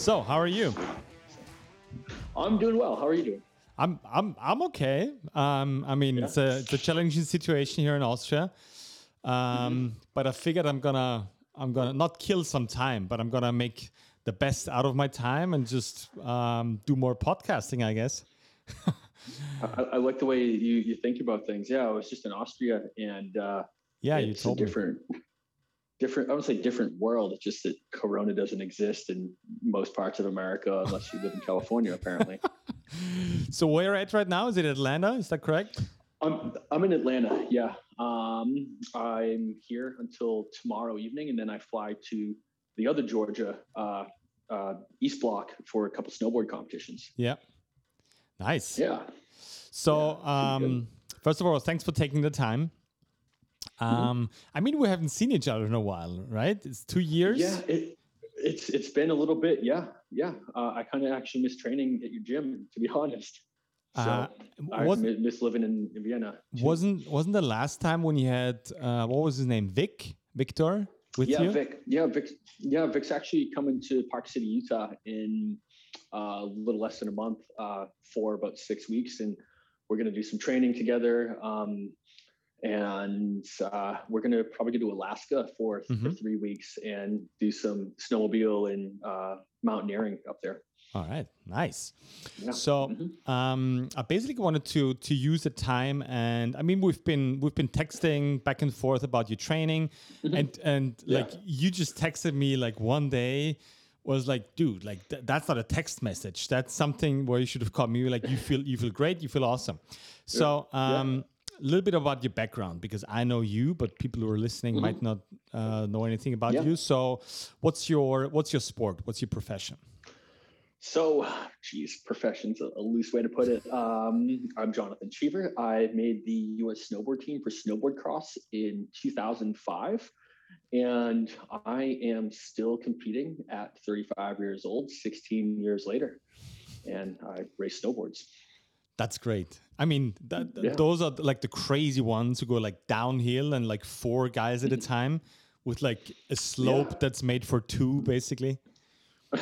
So, how are you? I'm doing well. How are you doing? I'm I'm I'm okay. Um, I mean, Yeah. it's a it's a challenging situation here in Austria, um, Mm-hmm. but I figured I'm gonna I'm gonna not kill some time, but I'm gonna make the best out of my time and just um, do more podcasting, I guess. I, I like the way you, you think about things. Yeah, I was just in Austria, and uh, Yeah, you it's a told me. Different. I would say different world. It's just that Corona doesn't exist in most parts of America unless you live in California. Apparently, So where you're at right now? Is it Atlanta? Is that correct? I'm I'm in Atlanta. Yeah, um, I'm here until tomorrow evening, and then I fly to the other Georgia, uh, uh, East Block, for a couple snowboard competitions. Yeah. Nice. Yeah. So, Yeah, um, first of all, thanks for taking the time. Mm-hmm. Um, I mean, we haven't seen each other in a while, right? It's two years. Yeah, it, it's it's been a little bit. Yeah, yeah. Uh, I kind of actually miss training at your gym, to be honest. So Uh, I was- miss living in, in Vienna. too. Wasn't wasn't the last time when you had uh, what was his name? Vic Victor with yeah, you? Vic. Yeah, Vic. Yeah, Vic's actually coming to Park City, Utah, in uh, a little less than a month uh, for about six weeks, and we're gonna do some training together. Um, and uh, we're gonna probably go to Alaska for, for Mhm. three weeks and do some snowmobile and uh, mountaineering up there. All right, nice. Yeah. So Mhm. um, I basically wanted to to use the time, and I mean we've been we've been texting back and forth about your training, Mhm. and and Yeah. like you just texted me like one day was like dude like th- that's not a text message that's something where you should have called me like you feel you feel great you feel awesome so Yeah. um a little bit about your background because i know you but people who are listening might not uh, know anything about. Yeah. you so what's your what's your sport what's your profession So, geez, profession's a, a loose way to put it. Um, I'm Jonathan Cheever. I made the U.S. snowboard team for snowboard cross in 2005, and I am still competing at 35 years old, 16 years later, and I race snowboards. That's great. I mean, that, Yeah. those are like the crazy ones who go like downhill and like four guys at a time with like a slope Yeah. that's made for two, basically.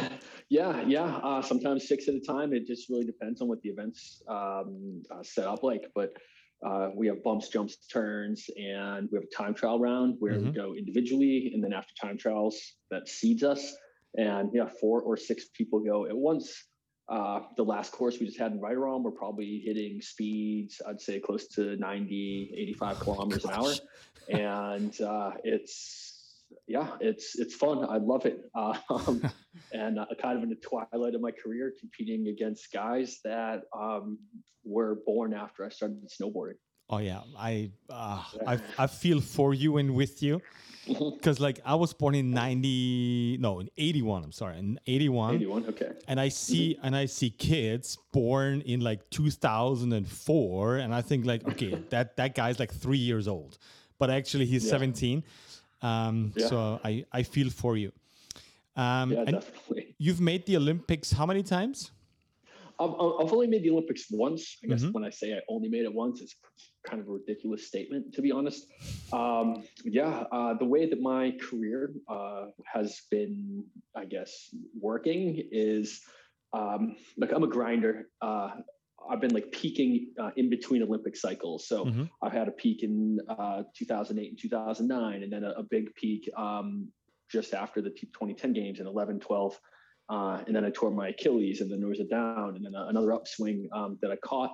Yeah, yeah. Uh, sometimes six at a time. It just really depends on what the event's um, uh, set up like. But uh, we have bumps, jumps, turns, and we have a time trial round where we Mhm. go individually, and then after time trials, that seeds us. And yeah, four or six people go at once. Uh, the last course we just had in Virom, we're probably hitting speeds, I'd say close to 90, 85 kilometers an hour. And uh, it's, yeah, it's it's fun. I love it. Um, and uh, kind of in the twilight of my career, competing against guys that um, were born after I started snowboarding. Oh yeah, I uh, I I feel for you and with you because like I was born in ninety no in eighty one. I'm sorry in eighty one. 81, okay. And I see and I see kids born in like 2004, and I think like okay that that guy's like three years old, but actually he's Yeah. 17. Um, Yeah. So I I feel for you. Um, Yeah, definitely. you've made the Olympics how many times? I've, I've only made the Olympics once. I guess Mhm. when I say I only made it once, it's kind of a ridiculous statement, to be honest. Um, yeah, uh, the way that my career uh, has been, I guess, working is um, like I'm a grinder. Uh, I've been like peaking uh, in between Olympic cycles. So Mhm. I've had a peak in uh, 2008 and 2009, and then a, a big peak um, just after the 2010 games in 11, 12. Uh, and then I tore my Achilles, and then there was a down, and then a, another upswing um, that I caught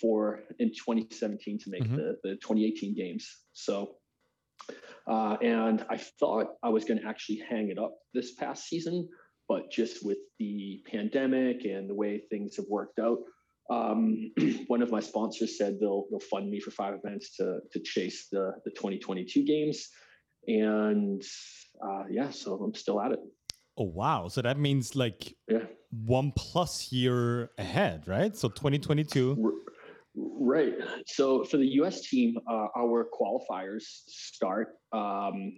for in 2017 to make Mhm. the, the 2018 games. So, uh, and I thought I was going to actually hang it up this past season, but just with the pandemic and the way things have worked out, um, one of my sponsors said they'll they'll fund me for five events to to chase the the 2022 games, and uh, yeah, so I'm still at it. Oh wow! So that means like Yeah. one plus year ahead, right? So 2022. R- Right. So for the U.S. team, uh, our qualifiers start um,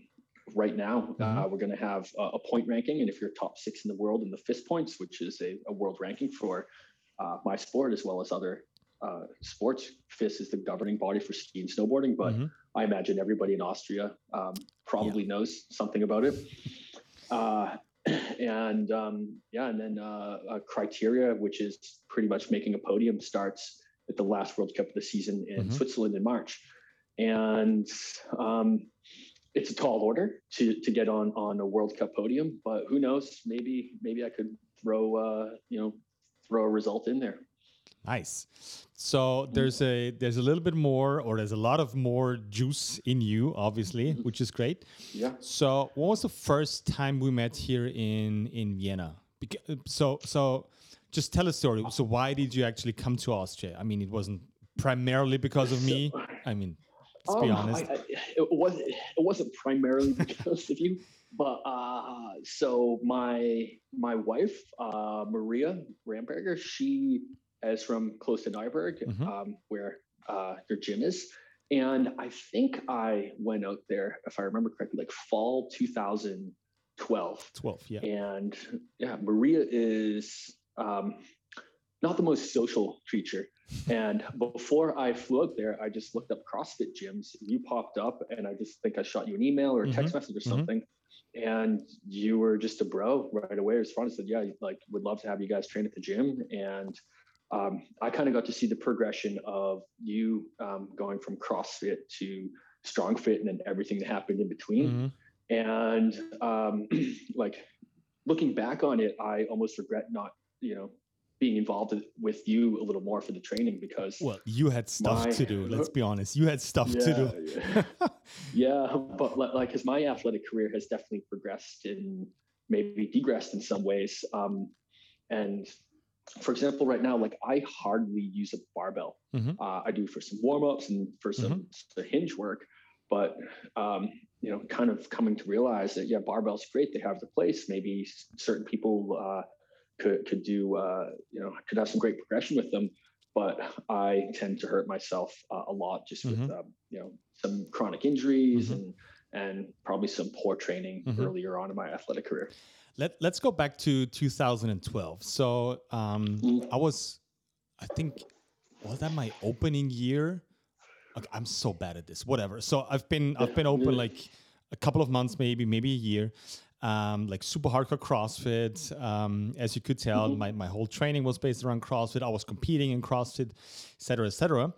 right now. Uh, Mhm. we're going to have a, a point ranking, and if you're top six in the world in the FIS points, which is a, a world ranking for uh, my sport as well as other uh, sports, FIS is the governing body for ski and snowboarding. But Mhm. I imagine everybody in Austria um, probably knows something about it. Uh, and um, yeah, and then uh, uh, criteria, which is pretty much making a podium, starts at the last World Cup of the season in mm-hmm. Switzerland in March, and um, it's a tall order to to get on on a World Cup podium. But who knows? Maybe maybe I could throw uh, you know throw a result in there. Nice. So there's a there's a little bit more, or there's a lot of more juice in you, obviously, mm-hmm. which is great. Yeah. So what was the first time we met here in in Vienna? Beca- so so just tell a story. So why did you actually come to Austria? I mean, it wasn't primarily because of me. I mean, let's um, be honest. I, I, it wasn't. It wasn't primarily because of you. But uh, so my my wife, uh, Maria Ramberger, she is from close to Neuburg, mm-hmm. um, where uh, their gym is. And I think I went out there, if I remember correctly, like fall 2012. 12, yeah. And yeah, Maria is um, not the most social creature. and before I flew out there, I just looked up CrossFit gyms. You popped up, and I just think I shot you an email or a text mm-hmm. message or mm-hmm. something. Mm-hmm. And you were just a bro right away. As Responded, said, "Yeah, like would love to have you guys train at the gym." And um, I kind of got to see the progression of you um, going from CrossFit to StrongFit and then everything that happened in between. Mm-hmm. And um, like looking back on it, I almost regret not, you know, being involved with you a little more for the training because well you had stuff my, to do let's be honest you had stuff yeah, to do yeah. yeah but like because my athletic career has definitely progressed and maybe degressed in some ways um, and for example, right now, like I hardly use a barbell. Mm-hmm. Uh, I do for some warm ups and for some mm-hmm. hinge work, but um, you know, kind of coming to realize that yeah, barbell's great. They have the place. Maybe certain people uh, could could do uh, you know could have some great progression with them, but I tend to hurt myself uh, a lot just mm-hmm. with um, you know some chronic injuries mm-hmm. and and probably some poor training mm-hmm. earlier on in my athletic career. Let, let's go back to 2012. So um, mm. I was, I think, was that my opening year? Okay, I'm so bad at this. Whatever. So I've been I've been open like a couple of months, maybe maybe a year. Um, like super hardcore CrossFit. Um, as you could tell, mm-hmm. my, my whole training was based around CrossFit. I was competing in CrossFit, et cetera, et cetera.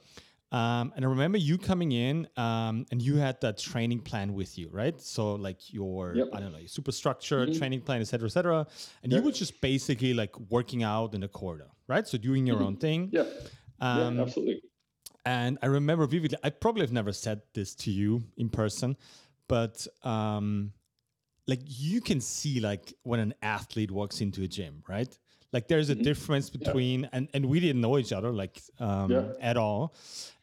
Um, and I remember you coming in um, and you had that training plan with you, right? So like your, yep. I don't know, super structured mm-hmm. training plan, et cetera, et cetera. And yep. you were just basically like working out in the corridor, right? So doing your mm-hmm. own thing. Yeah. Um, yeah, absolutely. And I remember vividly, I probably have never said this to you in person, but um, like you can see like when an athlete walks into a gym, right? Like there's a mm-hmm. difference between, yeah. and, and we didn't know each other like um, yeah. at all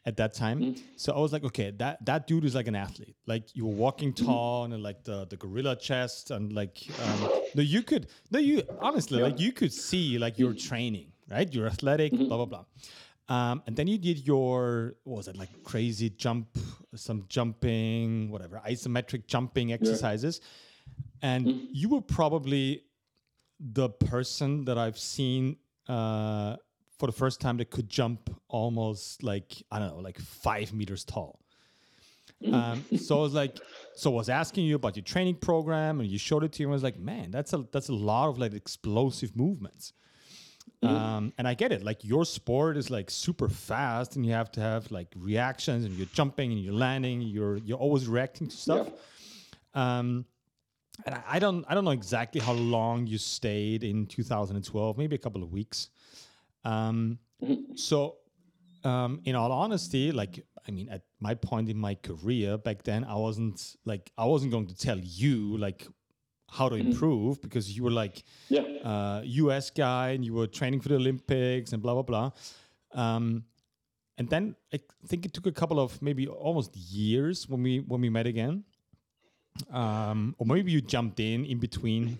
at that time. Mm-hmm. So I was like, okay, that that dude is like an athlete. Like you were walking mm-hmm. tall and like the the gorilla chest and like um, no, you could no, you honestly yeah. like you could see like you're mm-hmm. training, right? You're athletic, mm-hmm. blah blah blah. Um, and then you did your what was it like crazy jump, some jumping, whatever, isometric jumping exercises, yeah. And mm-hmm. you were probably the person that I've seen uh, for the first time that could jump almost like I don't know, like five meters tall. Um, so I was like, so I was asking you about your training program, and you showed it to me. And I was like, man, that's a that's a lot of like explosive movements. Mm-hmm. Um, and I get it. Like your sport is like super fast, and you have to have like reactions, and you're jumping and you're landing. You're you're always reacting to stuff. Yeah. Um, and I, I, don't I don't know exactly how long you stayed in 2012, maybe a couple of weeks. Um, mm-hmm. so, um, in all honesty, like I mean, at my point in my career back then, I wasn't like I wasn't going to tell you like how to mm-hmm. improve because you were like yeah. uh, US guy and you were training for the Olympics and blah blah blah. Um, and then I think it took a couple of maybe almost years when we when we met again um, or maybe you jumped in in between.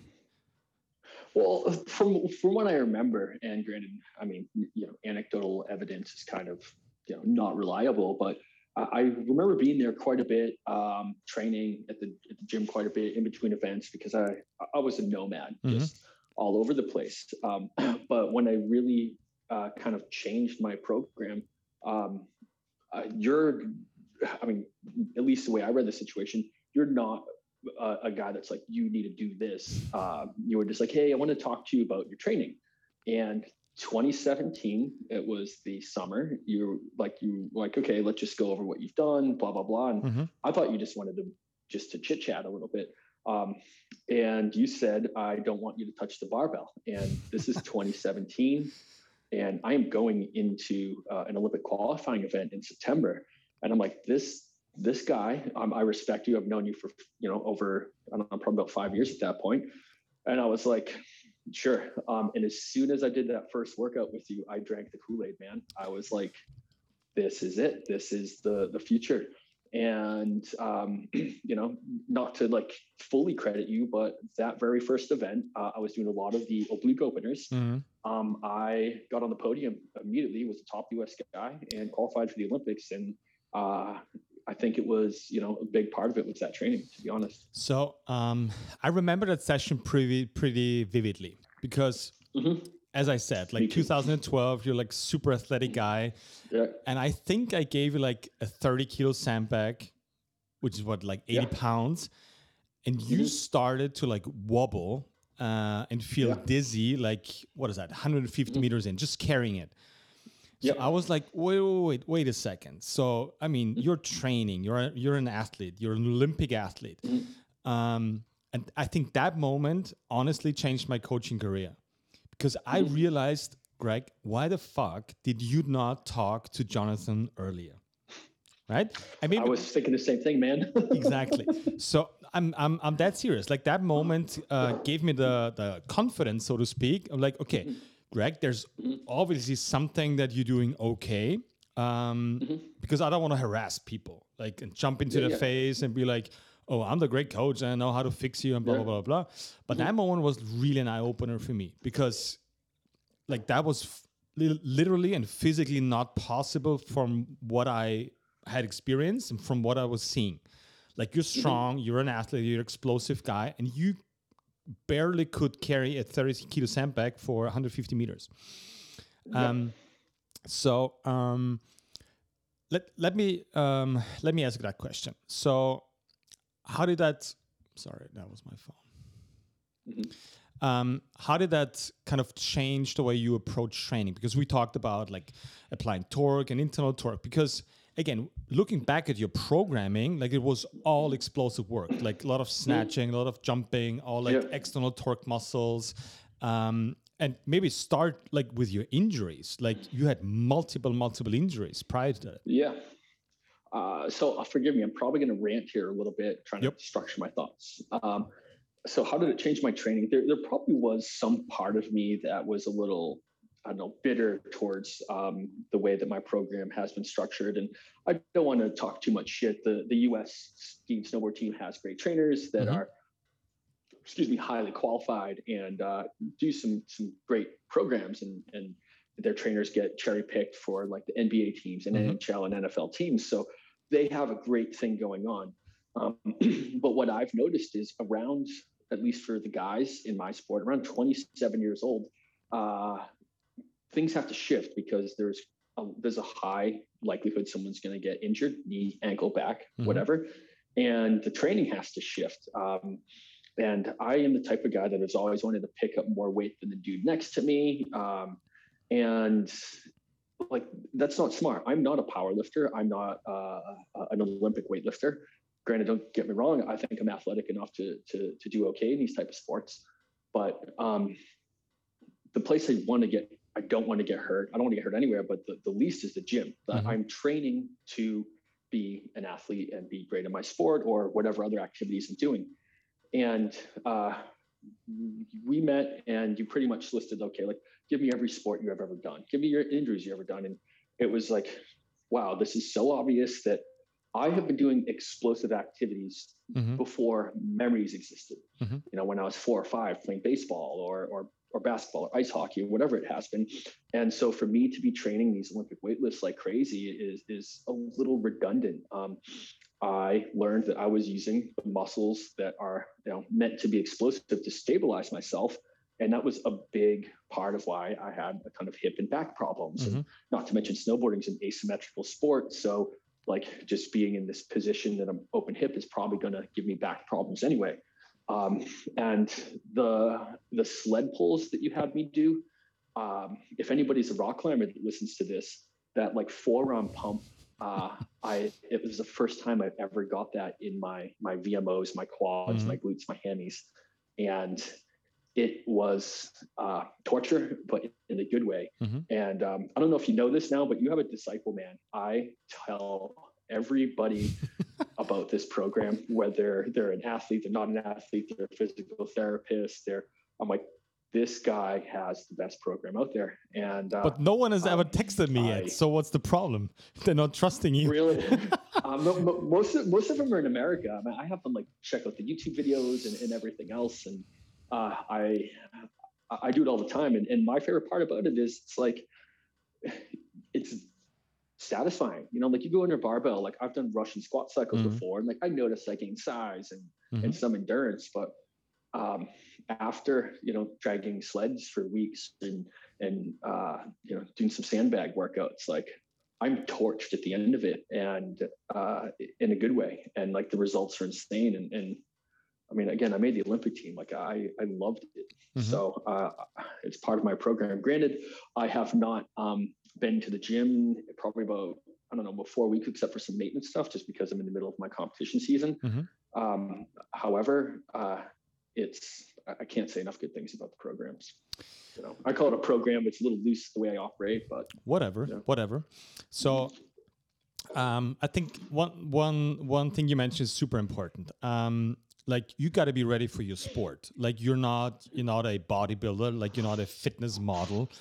Well, from from what I remember, and granted, I mean, you know, anecdotal evidence is kind of you know not reliable, but I remember being there quite a bit, um, training at the, at the, gym quite a bit in between events because I I was a nomad, mm-hmm. just all over the place. Um, but when I really uh, kind of changed my program, um, uh, you're, I mean, at least the way I read the situation, you're not a, a guy that's like, you need to do this. Uh, you were just like, hey, I want to talk to you about your training. And 2017, it was the summer. You're like you like, okay, let's just go over what you've done, blah blah blah. And mm-hmm. I thought you just wanted to just to chit chat a little bit. Um, and you said, I don't want you to touch the barbell. And this is 2017. And I am going into uh, an Olympic qualifying event in September. And I'm like, this this guy, um, I respect you. I've known you for, you know, over, I don't know, probably about five years at that point. And I was like, sure. Um, and as soon as I did that first workout with you, I drank the Kool-Aid, man. I was like, this is it. This is the, the future. And, um, you know, not to like fully credit you, but that very first event, uh, I was doing a lot of the oblique openers. Mm-hmm. Um, I got on the podium immediately, was a top US guy and qualified for the Olympics. And, uh, I think it was, you know, a big part of it was that training, to be honest. So um, I remember that session pretty pretty vividly because, mm-hmm. as I said, like 2012, you're like super athletic guy, yeah. and I think I gave you like a 30 kilo sandbag, which is what like 80 yeah. pounds, and you mm-hmm. started to like wobble uh, and feel yeah. dizzy, like what is that, 150 mm-hmm. meters in, just carrying it. So I was like, wait, wait, wait, wait a second. So I mean, mm-hmm. you're training, you're a, you're an athlete, you're an Olympic athlete, mm-hmm. um, and I think that moment honestly changed my coaching career because I mm-hmm. realized, Greg, why the fuck did you not talk to Jonathan earlier? Right? I mean, I was thinking the same thing, man. exactly. So I'm I'm I'm that serious. Like that moment uh, gave me the the confidence, so to speak. I'm like, okay. Mm-hmm Greg, there's mm-hmm. obviously something that you're doing okay. Um, mm-hmm. Because I don't want to harass people, like and jump into yeah, the yeah. face and be like, "Oh, I'm the great coach and I know how to fix you," and blah yeah. blah blah blah. But mm-hmm. that moment was really an eye opener for me because, like, that was f- literally and physically not possible from what I had experienced and from what I was seeing. Like, you're mm-hmm. strong, you're an athlete, you're an explosive guy, and you barely could carry a 30 kilo sandbag for 150 meters. Um, So um, let let me um, let me ask that question. So how did that? Sorry, that was my phone. Mm-hmm. Um, how did that kind of change the way you approach training? Because we talked about like applying torque and internal torque. Because again, looking back at your programming, like it was all explosive work, like a lot of snatching, a lot of jumping, all like yeah. external torque muscles. Um, and maybe start like with your injuries. Like you had multiple, multiple injuries prior to that. Yeah. Uh, so uh, forgive me, I'm probably going to rant here a little bit, trying yep. to structure my thoughts. Um, so how did it change my training? There, there probably was some part of me that was a little I don't know, bitter towards um, the way that my program has been structured. And I don't want to talk too much shit. The the U.S. ski snowboard team has great trainers that mm-hmm. are, excuse me, highly qualified and uh, do some some great programs. And and their trainers get cherry picked for like the NBA teams and mm-hmm. NHL and NFL teams. So they have a great thing going on. Um, but what I've noticed is around, at least for the guys in my sport, around 27 years old. Uh, things have to shift because there's a, there's a high likelihood someone's going to get injured, knee, ankle, back, mm-hmm. whatever, and the training has to shift. Um, and I am the type of guy that has always wanted to pick up more weight than the dude next to me. Um, and like that's not smart. I'm not a power lifter. I'm not uh, an Olympic weightlifter. Granted, don't get me wrong. I think I'm athletic enough to to to do okay in these type of sports. But um, the place I want to get I don't want to get hurt. I don't want to get hurt anywhere, but the, the least is the gym. Mm-hmm. I'm training to be an athlete and be great in my sport or whatever other activities I'm doing. And uh, we met and you pretty much listed, okay, like give me every sport you have ever done. Give me your injuries you ever done. And it was like, wow, this is so obvious that I have been doing explosive activities mm-hmm. before memories existed. Mm-hmm. You know, when I was four or five playing baseball or, or or basketball or ice hockey or whatever it has been. And so for me to be training these Olympic weightlifts like crazy is is a little redundant. Um, I learned that I was using the muscles that are you know meant to be explosive to stabilize myself. And that was a big part of why I had a ton of hip and back problems. Mm-hmm. And not to mention snowboarding is an asymmetrical sport. So like just being in this position that I'm open hip is probably going to give me back problems anyway. Um, and the the sled pulls that you had me do, um, if anybody's a rock climber that listens to this, that like forearm pump, uh, I it was the first time I've ever got that in my my VMOs, my quads, mm-hmm. my glutes, my hammies, and it was uh, torture, but in a good way. Mm-hmm. And um, I don't know if you know this now, but you have a disciple, man. I tell everybody about this program, whether they're an athlete, they're not an athlete, they're a physical therapist. They're, I'm like, this guy has the best program out there. And uh, but no one has um, ever texted me I, yet. So what's the problem? They're not trusting you. Really? um, most of, most of them are in America. I, mean, I have them like check out the YouTube videos and, and everything else, and uh, I I do it all the time. And, and my favorite part about it is it's like it's satisfying. You know, like you go under barbell, like I've done Russian squat cycles mm-hmm. before, and like I noticed I gained size and mm-hmm. and some endurance, but um, after you know dragging sleds for weeks and and uh, you know doing some sandbag workouts, like I'm torched at the end of it, and uh, in a good way, and like the results are insane. And, and I mean, again, I made the Olympic team. Like I, I loved it. Mm-hmm. So uh, it's part of my program. Granted, I have not um, been to the gym probably about I don't know about four weeks, except for some maintenance stuff, just because I'm in the middle of my competition season. Mm-hmm. Um, however, uh, it's I can't say enough good things about the programs. You know, I call it a program. It's a little loose the way I operate, but whatever, you know. whatever. So, um, I think one one one thing you mentioned is super important. Um, like you got to be ready for your sport. Like you're not you're not a bodybuilder. Like you're not a fitness model.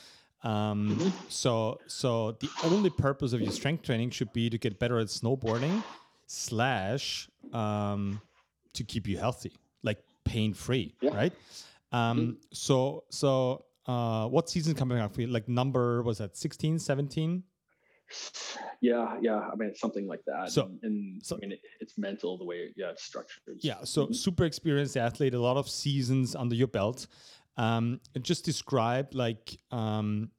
Um, mm-hmm. So so the only purpose of your strength training should be to get better at snowboarding, slash um, to keep you healthy like pain free, yeah. right? Um, mm-hmm. So, so uh, what season coming up for you? Like number was that 16, 17? Yeah, yeah. I mean, something like that. So, and, and so, I mean, it, it's mental the way yeah, it's structured. Yeah. So, super experienced athlete, a lot of seasons under your belt. Um, just describe like, um,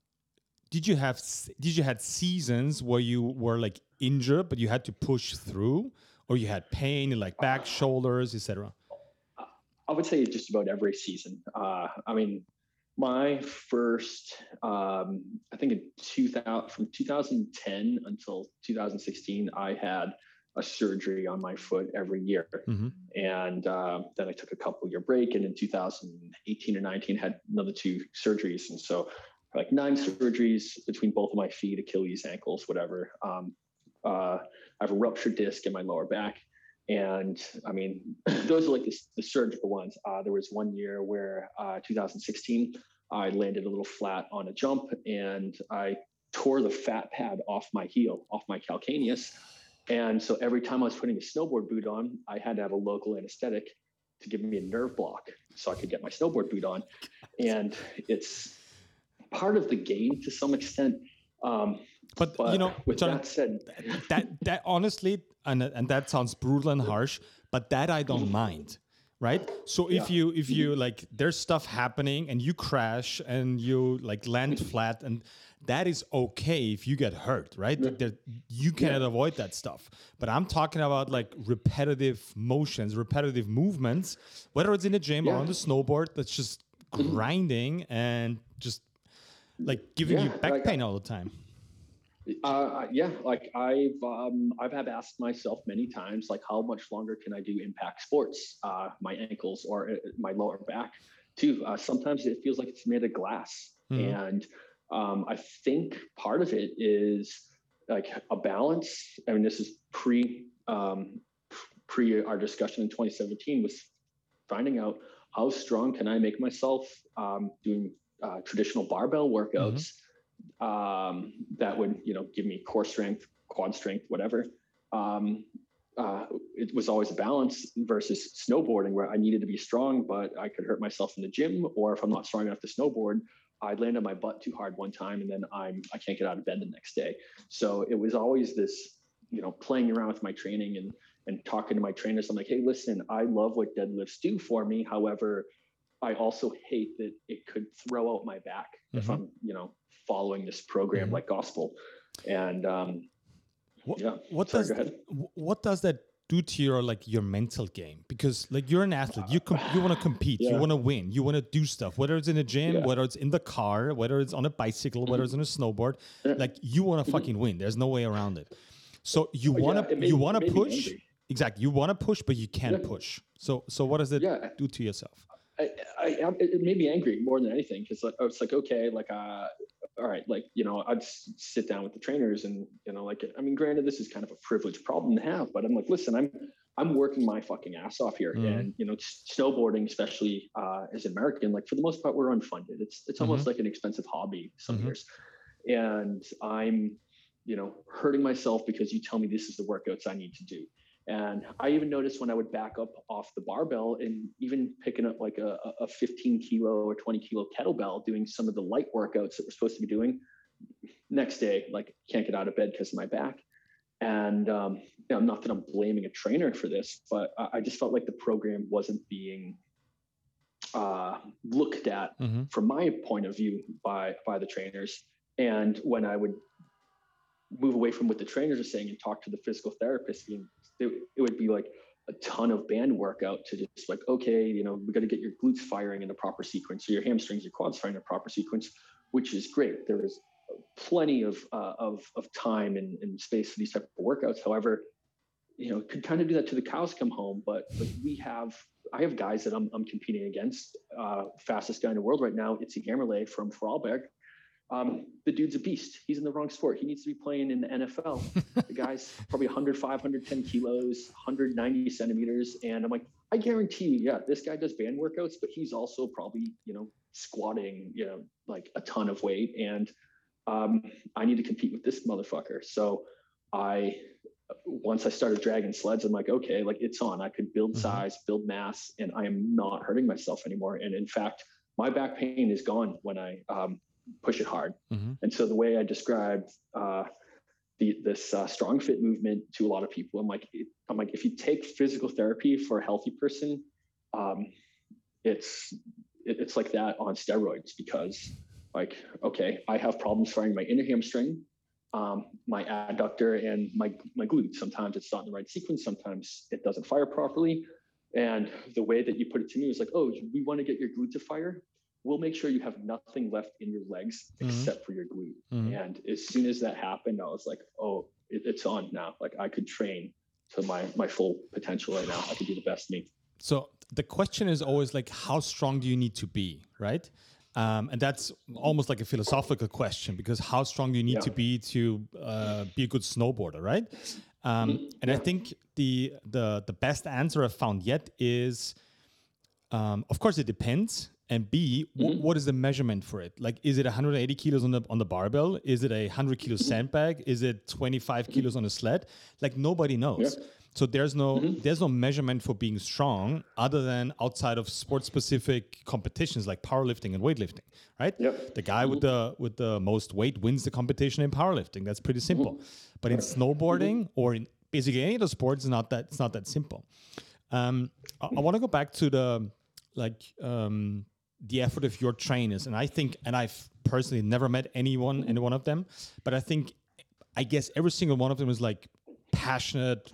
did you have did you had seasons where you were like injured, but you had to push through, or you had pain in like back, shoulders, etc. I would say just about every season. Uh, I mean, my first, um, I think in 2000, from 2010 until 2016, I had a surgery on my foot every year. Mm-hmm. And uh, then I took a couple year break. And in 2018 or 19, had another two surgeries. And so, like nine surgeries between both of my feet, Achilles, ankles, whatever. Um, uh, I have a ruptured disc in my lower back. And I mean, those are like the, the surgical ones. Uh, there was one year where, uh, 2016, I landed a little flat on a jump and I tore the fat pad off my heel, off my calcaneus. And so every time I was putting a snowboard boot on, I had to have a local anesthetic to give me a nerve block so I could get my snowboard boot on. And it's part of the game to some extent. Um, but, but, you know, with John, that said, that that honestly, and and that sounds brutal and harsh, but that I don't mm-hmm. mind right so if yeah. you if mm-hmm. you like there's stuff happening and you crash and you like land mm-hmm. flat and that is okay if you get hurt right yeah. there, you cannot yeah. avoid that stuff but i'm talking about like repetitive motions repetitive movements whether it's in the gym or on the snowboard that's just mm-hmm. grinding and just like giving you back like, pain all the time uh, yeah, like I've um, I've had asked myself many times, like how much longer can I do impact sports? Uh, my ankles or uh, my lower back, too. Uh, sometimes it feels like it's made of glass, mm. and um, I think part of it is like a balance. I mean, this is pre um, pre our discussion in 2017 was finding out how strong can I make myself um, doing uh, traditional barbell workouts. Mm-hmm um, that would you know give me core strength, quad strength, whatever. Um, uh, it was always a balance versus snowboarding where I needed to be strong, but I could hurt myself in the gym, or if I'm not strong enough to snowboard, I'd land on my butt too hard one time and then I'm I can't get out of bed the next day. So it was always this, you know, playing around with my training and and talking to my trainers. I'm like, hey, listen, I love what deadlifts do for me. However, I also hate that it could throw out my back mm-hmm. if I'm, you know, following this program mm-hmm. like gospel. And um, What, yeah. What Sorry, does what does that do to your like your mental game? Because like you're an athlete, you com- you want to compete, you want to win, you want to do stuff. Whether it's in a gym, Yeah. whether it's in the car, whether it's on a bicycle, whether it's on a snowboard, Yeah. like you want to fucking win. There's no way around it. So you Oh, want to you want to push. angry. Exactly. You want to push, but you can't Yeah. push. So so what does it Yeah. do to yourself? I, I, it made me angry more than anything because like, I was like, okay, like, uh, all right, like, you know, I'd sit down with the trainers and, you know, like, I mean, granted, this is kind of a privileged problem to have, but I'm like, listen, I'm, I'm working my fucking ass off here. Mhm. And, you know, snowboarding, especially uh, as an American, like for the most part, we're unfunded. It's, it's almost like an expensive hobby some Mhm. years. And I'm, you know, hurting myself because you tell me this is the workouts I need to do. And I even noticed when I would back up off the barbell and even picking up like a, a 15 kilo or 20 kilo kettlebell, doing some of the light workouts that we're supposed to be doing. Next day, like can't get out of bed because of my back. And um, you know, not that I'm blaming a trainer for this, but I, I just felt like the program wasn't being uh, looked at hmm from my point of view by by the trainers. And when I would move away from what the trainers are saying and talk to the physical therapist, it, it would be like a ton of band workout to just like, okay, you know, we got to get your glutes firing in the proper sequence, your hamstrings, your quads firing in a proper sequence, which is great. There is plenty of uh, of of time and, and space for these type of workouts. However, you know, could kind of do that to the cows come home. But but we have I have guys that I'm I'm competing against. Uh, fastest guy in the world right now, Izzy Hämmerle from Vorarlberg. Um, the dude's a beast. He's in the wrong sport. He needs to be playing in the NFL. the guy's probably 105, 110 kilos, 190 centimeters. And I'm like, I guarantee you, yeah, this guy does band workouts, but he's also probably, you know, squatting, you know, like a ton of weight. And um, I need to compete with this motherfucker. So I, once I started dragging sleds, I'm like, okay, like it's on. I could build Mhm. size, build mass, and I am not hurting myself anymore. And in fact, my back pain is gone when I um, push it hard. hmm And so the way I described uh, the, this uh, strong fit movement to a lot of people, I'm like, I'm like, if you take physical therapy for a healthy person, um, it's it, it's like that on steroids because like, okay, I have problems firing my inner hamstring, um, my adductor, and my my glute. Sometimes it's not in the right sequence. Sometimes it doesn't fire properly. And the way that you put it to me was like, oh, we want to get your glute to fire we'll make sure you have nothing left in your legs Mhm. except for your glute. Mhm. And as soon as that happened, I was like, oh, it, it's on now. Like I could train to my my full potential right now. I could do the best me. So the question is always like, how strong do you need to be, right? Um, and that's almost like a philosophical question because how strong do you need Yeah. to be to uh, be a good snowboarder, right? Um, Mhm. and I think the the the best answer I've found yet is, um, of course, it depends. And B, wh- Mhm. what is the measurement for it? Like, is it 180 kilos on the on the barbell? Is it a 100 kilo sandbag? Is it 25 kilos on a sled? Like nobody knows. Yeah. So there's no Mhm. there's no measurement for being strong other than outside of sport specific competitions like powerlifting and weightlifting, right? Yep. The guy with the with the most weight wins the competition in powerlifting. That's pretty simple. But in snowboarding or in basically any of the sports, it's not that it's not that simple. Um, I, I want to go back to the like um, the effort of your trainers, and I think, and I've personally never met anyone, any one of them, but I think, I guess every single one of them is like passionate,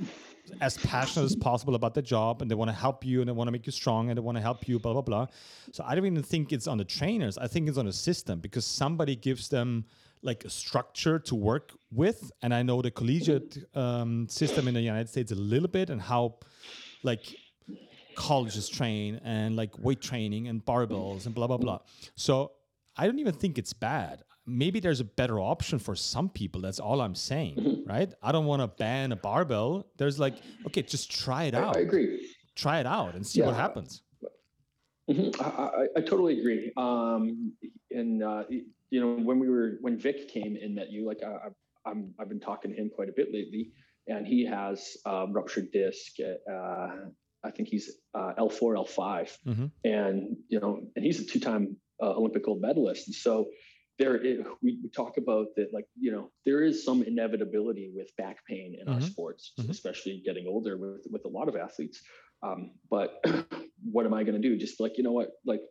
as passionate as possible about their job, and they want to help you, and they want to make you strong, and they want to help you, blah blah blah. So I don't even think it's on the trainers. I think it's on the system because somebody gives them like a structure to work with, and I know the collegiate um, system in the United States a little bit, and how like colleges train and like weight training and barbells and blah blah blah. So I don't even think it's bad. Maybe there's a better option for some people. That's all I'm saying, right? I don't want to ban a barbell. There's like, okay, just try it out. I agree. Try it out and see what Yeah. happens. Mhm. I, I, I totally agree. Um, and uh, you know, when we were when Vic came and met you, like I, I- I'm I've been talking to him quite a bit lately, and he has um, ruptured disc. Uh, I think he's uh, L4, L5, Mhm. and you know, and he's a two-time uh, Olympic gold medalist. And so there, we, we talk about that, like you know, there is some inevitability with back pain in our Mhm. sports, Mhm. especially getting older with with a lot of athletes. Um, but what am I going to do? Just like, you know what, like,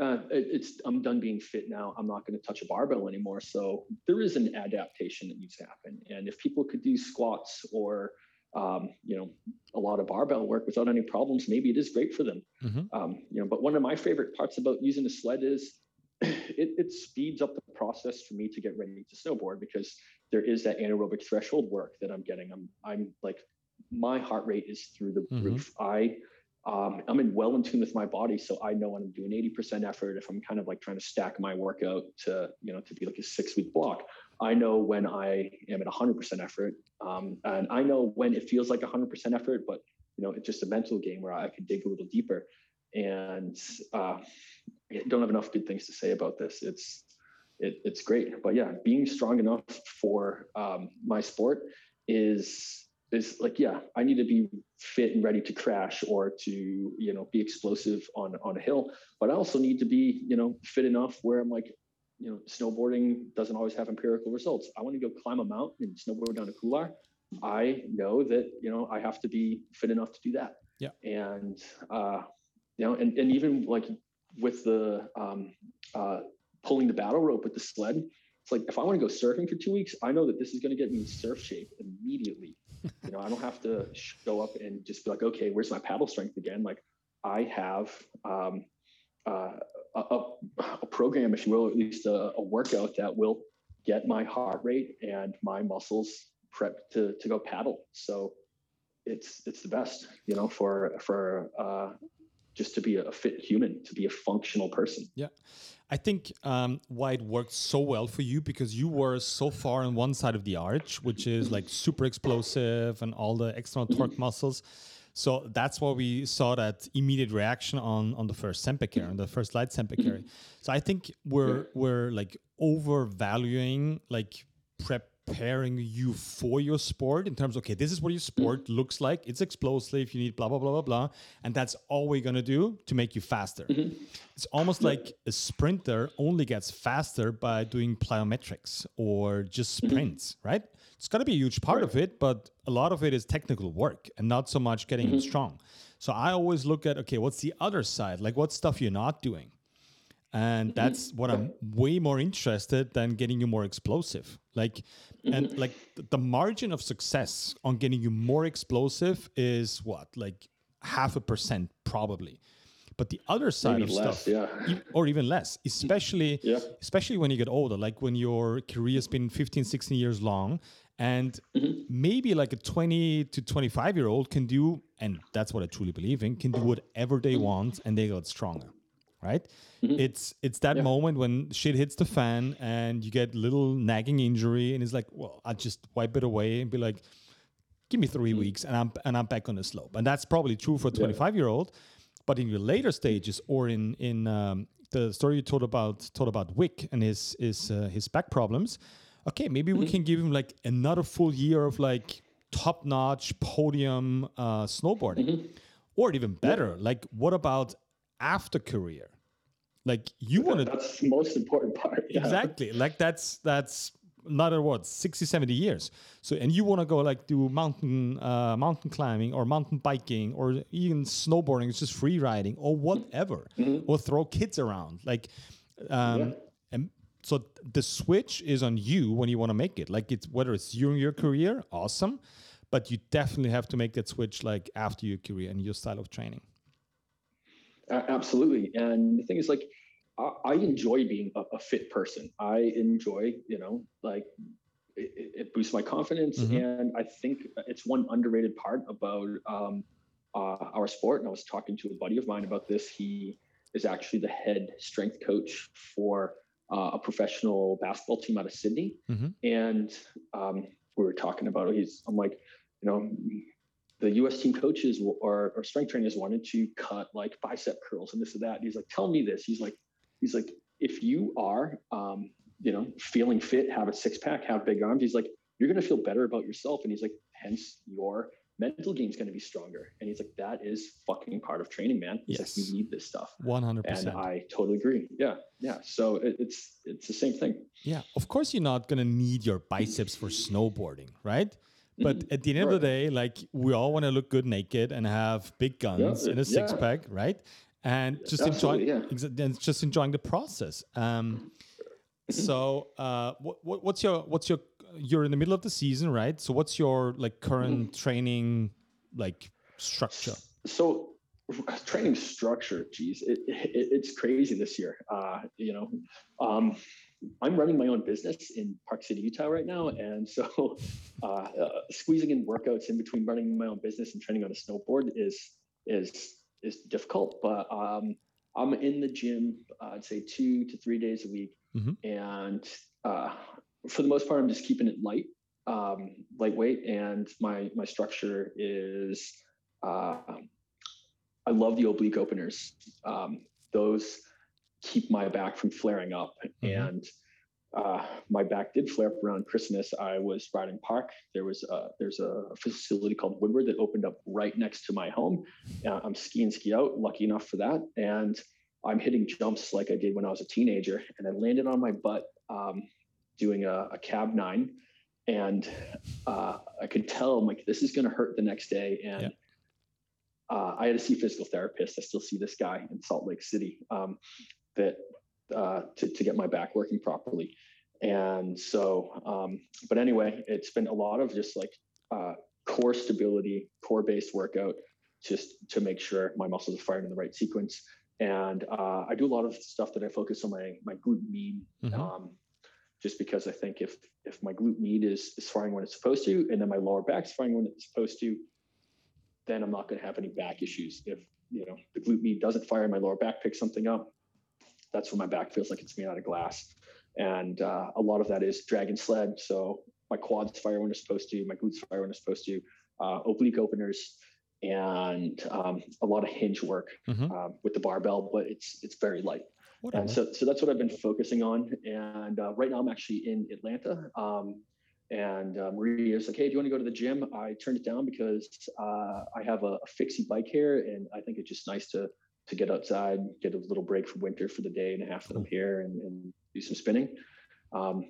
uh, it, it's I'm done being fit now. I'm not going to touch a barbell anymore. So there is an adaptation that needs to happen. And if people could do squats or um, you know a lot of barbell work without any problems, maybe it is great for them. Mm-hmm. Um, you know, but one of my favorite parts about using a sled is it, it speeds up the process for me to get ready to snowboard because there is that anaerobic threshold work that I'm getting. I'm I'm like my heart rate is through the mm-hmm. roof. I um, I'm in well in tune with my body, so I know when I'm doing 80% effort. If I'm kind of like trying to stack my workout to you know to be like a six week block, I know when I am at 100% effort, um, and I know when it feels like 100% effort, but you know it's just a mental game where I can dig a little deeper. And uh, I don't have enough good things to say about this. It's it, it's great, but yeah, being strong enough for um, my sport is is like yeah i need to be fit and ready to crash or to you know be explosive on on a hill. But i also need to be you know fit enough where i'm like you know snowboarding doesn't always have empirical results. I want to go climb a mountain and snowboard down a couloir i know that you know i have to be fit enough to do that. Yeah. And uh you know and, and even like with the um uh pulling the battle rope with the sled it's like if i want to go surfing for two weeks i know that this is going to get me in surf shape immediately you know, I don't have to show up and just be like, okay, where's my paddle strength again? Like I have um, uh, a, a, program, if you will, at least a, a, workout that will get my heart rate and my muscles prepped to, to go paddle. So it's, it's the best, you know, for, for uh, just to be a fit human, to be a functional person. Yeah. I think um, why it worked so well for you because you were so far on one side of the arch, which is like super explosive and all the external torque mm-hmm. muscles. So that's why we saw that immediate reaction on on the first Semper carry, on the first light Semper carry. Mm-hmm. So I think we're we're like overvaluing like prep preparing you for your sport in terms of, okay, this is what your sport mm-hmm. looks like. It's explosive. You need blah, blah, blah, blah, blah. And that's all we're going to do to make you faster. Mm-hmm. It's almost like a sprinter only gets faster by doing plyometrics or just mm-hmm. sprints, mm-hmm. right? It's got to be a huge part right. of it, but a lot of it is technical work and not so much getting mm-hmm. strong. So I always look at, okay, what's the other side? Like what stuff you're not doing? And mm-hmm. that's what i'm way more interested than getting you more explosive like and mm-hmm. like the margin of success on getting you more explosive is what like half a percent probably but the other side Maybe of less, stuff yeah. or even less especially yeah. especially when you get older like when your career has been 15 16 years long and mm-hmm. maybe like a 20 to 25 year old can do and that's what i truly believe in can do whatever they mm-hmm. want and they got stronger right? Mm-hmm. It's it's that yeah. moment when shit hits the fan and you get little nagging injury, and it's like, well, I just wipe it away and be like, give me 3 mm-hmm. weeks, and I'm and I'm back on the slope, and that's probably true for a 25 yeah. year old, but in your later stages or in in um, the story you told about told about Vic and his his uh, his back problems, okay, maybe mm-hmm. we can give him like another full year of like top notch podium uh, snowboarding. Mm-hmm. Or even better, yeah. like what about after career? Like you want to. That's the most important part. Yeah. Exactly. Like that's that's another what 60 70 years so and you want to go like do mountain uh, mountain climbing or mountain biking or even snowboarding it's just free riding or whatever mm-hmm. or throw kids around like um yeah. and so the switch is on you when you want to make it like it's whether it's during your career awesome but you definitely have to make that switch like after your career and your style of training absolutely. And the thing is, like, I, I enjoy being a, a, fit person. I enjoy, you know, like it, it boosts my confidence. Mm-hmm. And I think it's one underrated part about um, uh, our sport. And I was talking to a buddy of mine about this. He is actually the head strength coach for uh, a professional basketball team out of Sydney. Mm-hmm. And um, we were talking about it. He's, I'm like, you know, the US team coaches or, or strength trainers wanted to cut like bicep curls and this and that. And he's like, tell me this. He's like, he's like, if you are, um, you know, feeling fit, have a six pack, have big arms, he's like, you're going to feel better about yourself. And he's like, hence your mental game is going to be stronger. And he's like, that is fucking part of training, man. He's yes. like, you need this stuff. 100%. And I totally agree. Yeah. Yeah. So it, it's, it's the same thing. Yeah. Of course, you're not going to need your biceps for snowboarding, right? But mm-hmm. at the end right. of the day, like we all want to look good naked and have big guns yeah, and a six yeah. pack, right? and just Absolutely, enjoying yeah. and just enjoying the process. Um, so, uh, what, what, what's your what's your you're in the middle of the season, right? So, what's your like current training like structure? So, training structure, geez, it, it, it's crazy this year. Uh, you know, um, I'm running my own business in Park City, Utah right now, and so uh, uh, squeezing in workouts in between running my own business and training on a snowboard is is is difficult. But um, I'm in the gym, uh, I'd say two to three days a week, Mhm. and uh, for the most part, I'm just keeping it light, um, lightweight, and my my structure is. Uh, I love the oblique openers. Um, those keep my back from flaring up. Mhm. And uh, my back did flare up around Christmas. I was riding park. There was a, there's a facility called Woodward that opened up right next to my home. Uh, I'm skiing ski out, lucky enough for that. And I'm hitting jumps like I did when I was a teenager. And I landed on my butt um, doing a, a cab nine. And uh, I could tell, I'm like, this is going to hurt the next day. And Yeah. uh, I had to see a physical therapist. I still see this guy in Salt Lake City um, that uh, to, to get my back working properly. And so, um, but anyway, it's been a lot of just like uh, core stability, core based workout, just to make sure my muscles are firing in the right sequence. And uh, I do a lot of stuff that I focus on my my glute med, Mhm. um, just because I think if if my glute med is is firing when it's supposed to, and then my lower back's firing when it's supposed to, then I'm not going to have any back issues. If you know the glute med doesn't fire, my lower back picks something up. That's when my back feels like it's made out of glass, and uh, a lot of that is dragon sled. So my quads fire when they're supposed to, my glutes fire when they're supposed to, uh, oblique openers, and um, a lot of hinge work Mhm. um, with the barbell, but it's it's very light. And so, so that's what I've been focusing on. And uh, right now, I'm actually in Atlanta. Um, and uh, Maria was like, "Hey, do you want to go to the gym?" I turned it down because uh, I have a, a fixie bike here, and I think it's just nice to to get outside, get a little break from winter for the day and a half that I'm here, and, and do some spinning. Um,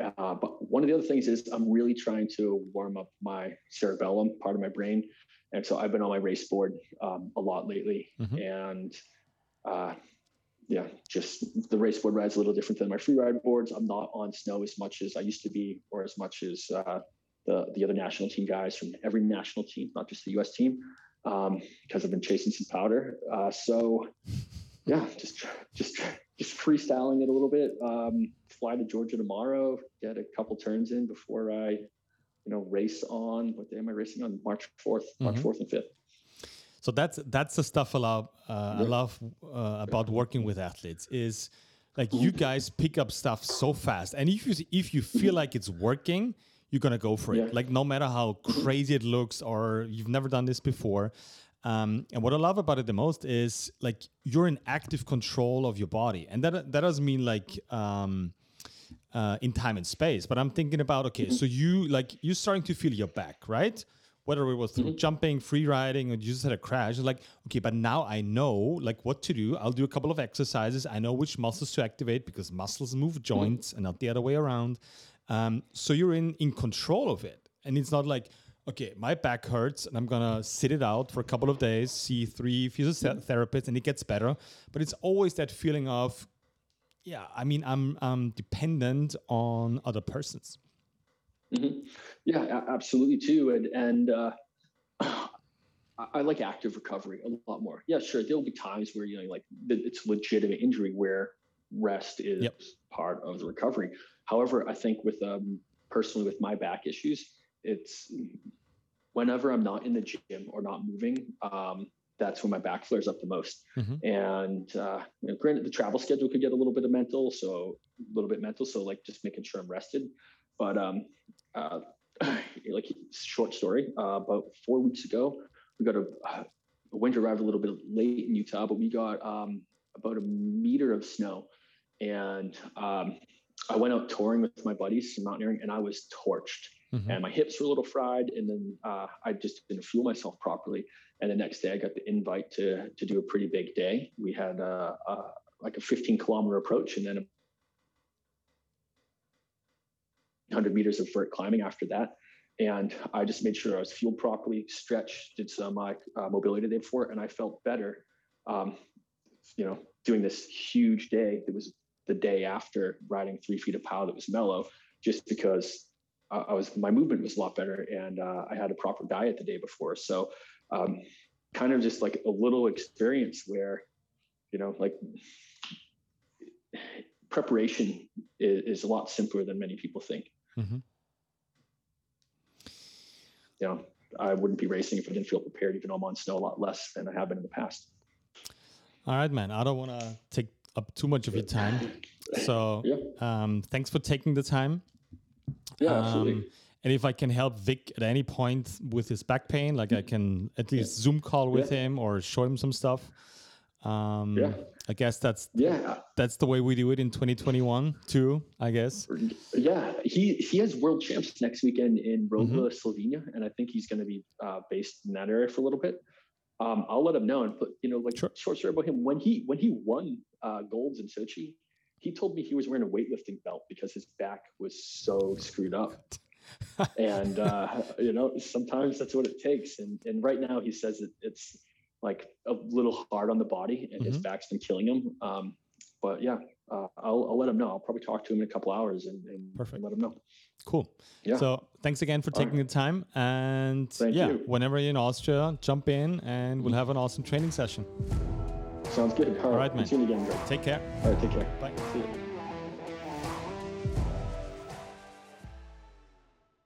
uh, but one of the other things is I'm really trying to warm up my cerebellum, part of my brain, and so I've been on my race board um, a lot lately, Mhm. and uh, yeah, just the race board ride's a little different than my free ride boards. I'm not on snow as much as I used to be, or as much as uh, the the other national team guys from every national team, not just the U.S. team, um, because I've been chasing some powder. Uh, so yeah, just just just freestyling it a little bit. Um, fly to Georgia tomorrow, get a couple turns in before I, you know, race on. What day am I racing on? March 4th March Mhm. fourth and fifth. So that's that's the stuff I love. Uh, I love uh, about working with athletes is like you guys pick up stuff so fast, and if you if you feel like it's working, you're gonna go for it. Yeah. Like no matter how crazy it looks, or you've never done this before. Um, and what I love about it the most is like you're in active control of your body, and that that doesn't mean like um, uh, in time and space. But I'm thinking about okay, so you like you're starting to feel your back, right? Whether it was through jumping, free riding, or you just had a crash, like okay, but now I know like what to do. I'll do a couple of exercises. I know which muscles to activate because muscles move joints and not the other way around. Um, so you're in in control of it, and it's not like okay, my back hurts and I'm gonna sit it out for a couple of days, see three physiotherapists, and it gets better. But it's always that feeling of yeah, I mean, I'm I'm dependent on other persons. hmm Yeah, absolutely too. And and uh, I, I like active recovery a lot more. Yeah, sure. There'll be times where you know, like it's legitimate injury where rest is Yep. Part of the recovery. However, I think with um, personally with my back issues, it's whenever I'm not in the gym or not moving, um, that's when my back flares up the most. Mhm. And uh, you know, granted, the travel schedule could get a little bit of mental, so a little bit mental. So like just making sure I'm rested. But um, uh, like short story, uh, about four weeks ago, we got a, a winter arrived a little bit late in Utah, but we got um, about a meter of snow, and um, I went out touring with my buddies, some mountaineering, and I was torched Mhm. and my hips were a little fried and then uh, i just didn't fuel myself properly and the next day i got the invite to to do a pretty big day we had uh, uh, like a 15 kilometer approach and then a 100 meters of vert climbing after that and i just made sure i was fueled properly stretched did some uh, uh, mobility the day before and i felt better um, you know, doing this huge day. that was the day after riding three feet of pow that was mellow, just because I was my movement was a lot better and uh, I had a proper diet the day before. So, um, kind of just like a little experience where, you know, like preparation is, is a lot simpler than many people think. Mm-hmm. You know, I wouldn't be racing if I didn't feel prepared, even though I'm on snow a lot less than I have been in the past. All right, man. I don't want to take up too much of your time. So, yeah. um, thanks for taking the time. Yeah, um, absolutely. And if I can help Vic at any point with his back pain, like I can at least yeah. Zoom call with yeah. him or show him some stuff. Um, yeah. I guess that's yeah that's the way we do it in 2021 too. I guess. Yeah, he he has world champs next weekend in Rogla, mm-hmm. Slovenia, and I think he's going to be uh, based in that area for a little bit. Um, I'll let him know and put you know like sure. short story about him when he when he won uh, golds in Sochi. He told me he was wearing a weightlifting belt because his back was so screwed up. and uh, you know sometimes that's what it takes. And and right now he says that it's like a little hard on the body, and mm-hmm. his back's been killing him. Um, but yeah, uh, I'll, I'll let him know. I'll probably talk to him in a couple hours and, and, Perfect. let him know. Cool. Yeah. So thanks again for taking right. the time. And Thank yeah, you. whenever you're in Austria, jump in and we'll have an awesome training session. Sounds good. All, All right, man. See you again. Take care. All right, take care. Bye.